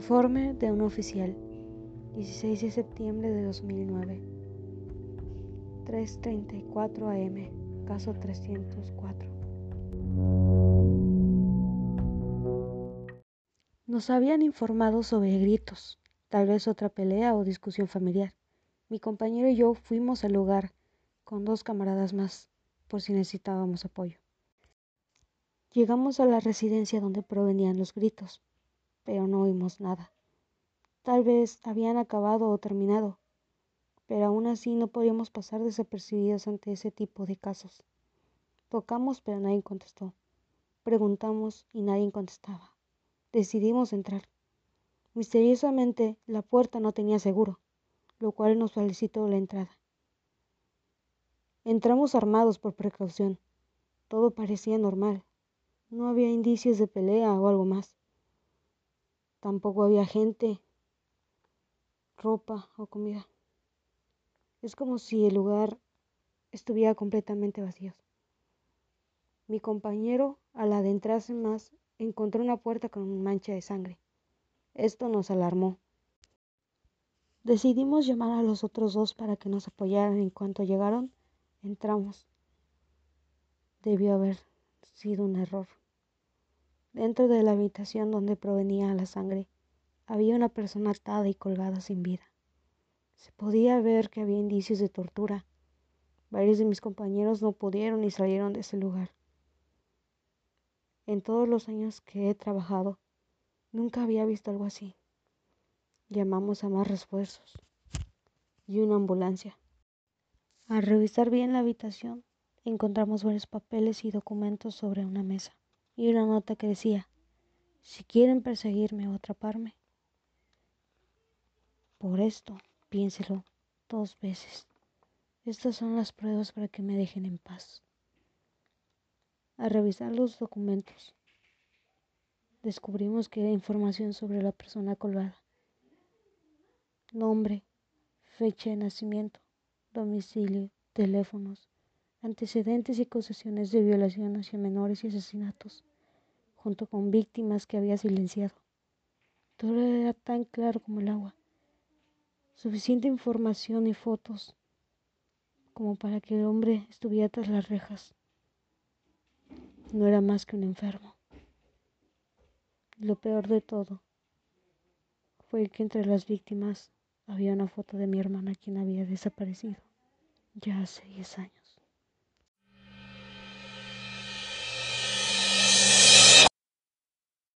Informe de un oficial, 16 de septiembre de 2009, 3.34 am, caso 304. Nos habían informado sobre gritos, tal vez otra pelea o discusión familiar. Mi compañero y yo fuimos al lugar con dos camaradas más, por si necesitábamos apoyo. Llegamos a la residencia donde provenían los gritos, pero no oímos nada. Tal vez habían acabado o terminado, pero aún así no podíamos pasar desapercibidos ante ese tipo de casos. Tocamos, pero nadie contestó. Preguntamos y nadie contestaba. Decidimos entrar. Misteriosamente, la puerta no tenía seguro, lo cual nos felicitó la entrada. Entramos armados por precaución. Todo parecía normal. No había indicios de pelea o algo más. Tampoco había gente, ropa o comida. Es como si el lugar estuviera completamente vacío. Mi compañero, al adentrarse más, encontró una puerta con mancha de sangre. Esto nos alarmó. Decidimos llamar a los otros dos para que nos apoyaran. En cuanto llegaron, entramos. Debió haber sido un error. Dentro de la habitación donde provenía la sangre había una persona atada y colgada sin vida. Se podía ver que había indicios de tortura. Varios de mis compañeros no pudieron y salieron de ese lugar. En todos los años que he trabajado, nunca había visto algo así. Llamamos a más refuerzos y una ambulancia. Al revisar bien la habitación, encontramos varios papeles y documentos sobre una mesa y una nota que decía, si quieren perseguirme o atraparme, por esto piénselo dos veces. Estas son las pruebas para que me dejen en paz. Al revisar los documentos, descubrimos que era información sobre la persona colgada. Nombre, fecha de nacimiento, domicilio, teléfonos, antecedentes y acusaciones de violación hacia menores y asesinatos junto con víctimas que había silenciado. Todo era tan claro como el agua. Suficiente información y fotos como para que el hombre estuviera tras las rejas. No era más que un enfermo. Lo peor de todo fue que entre las víctimas había una foto de mi hermana quien había desaparecido ya hace 10 años.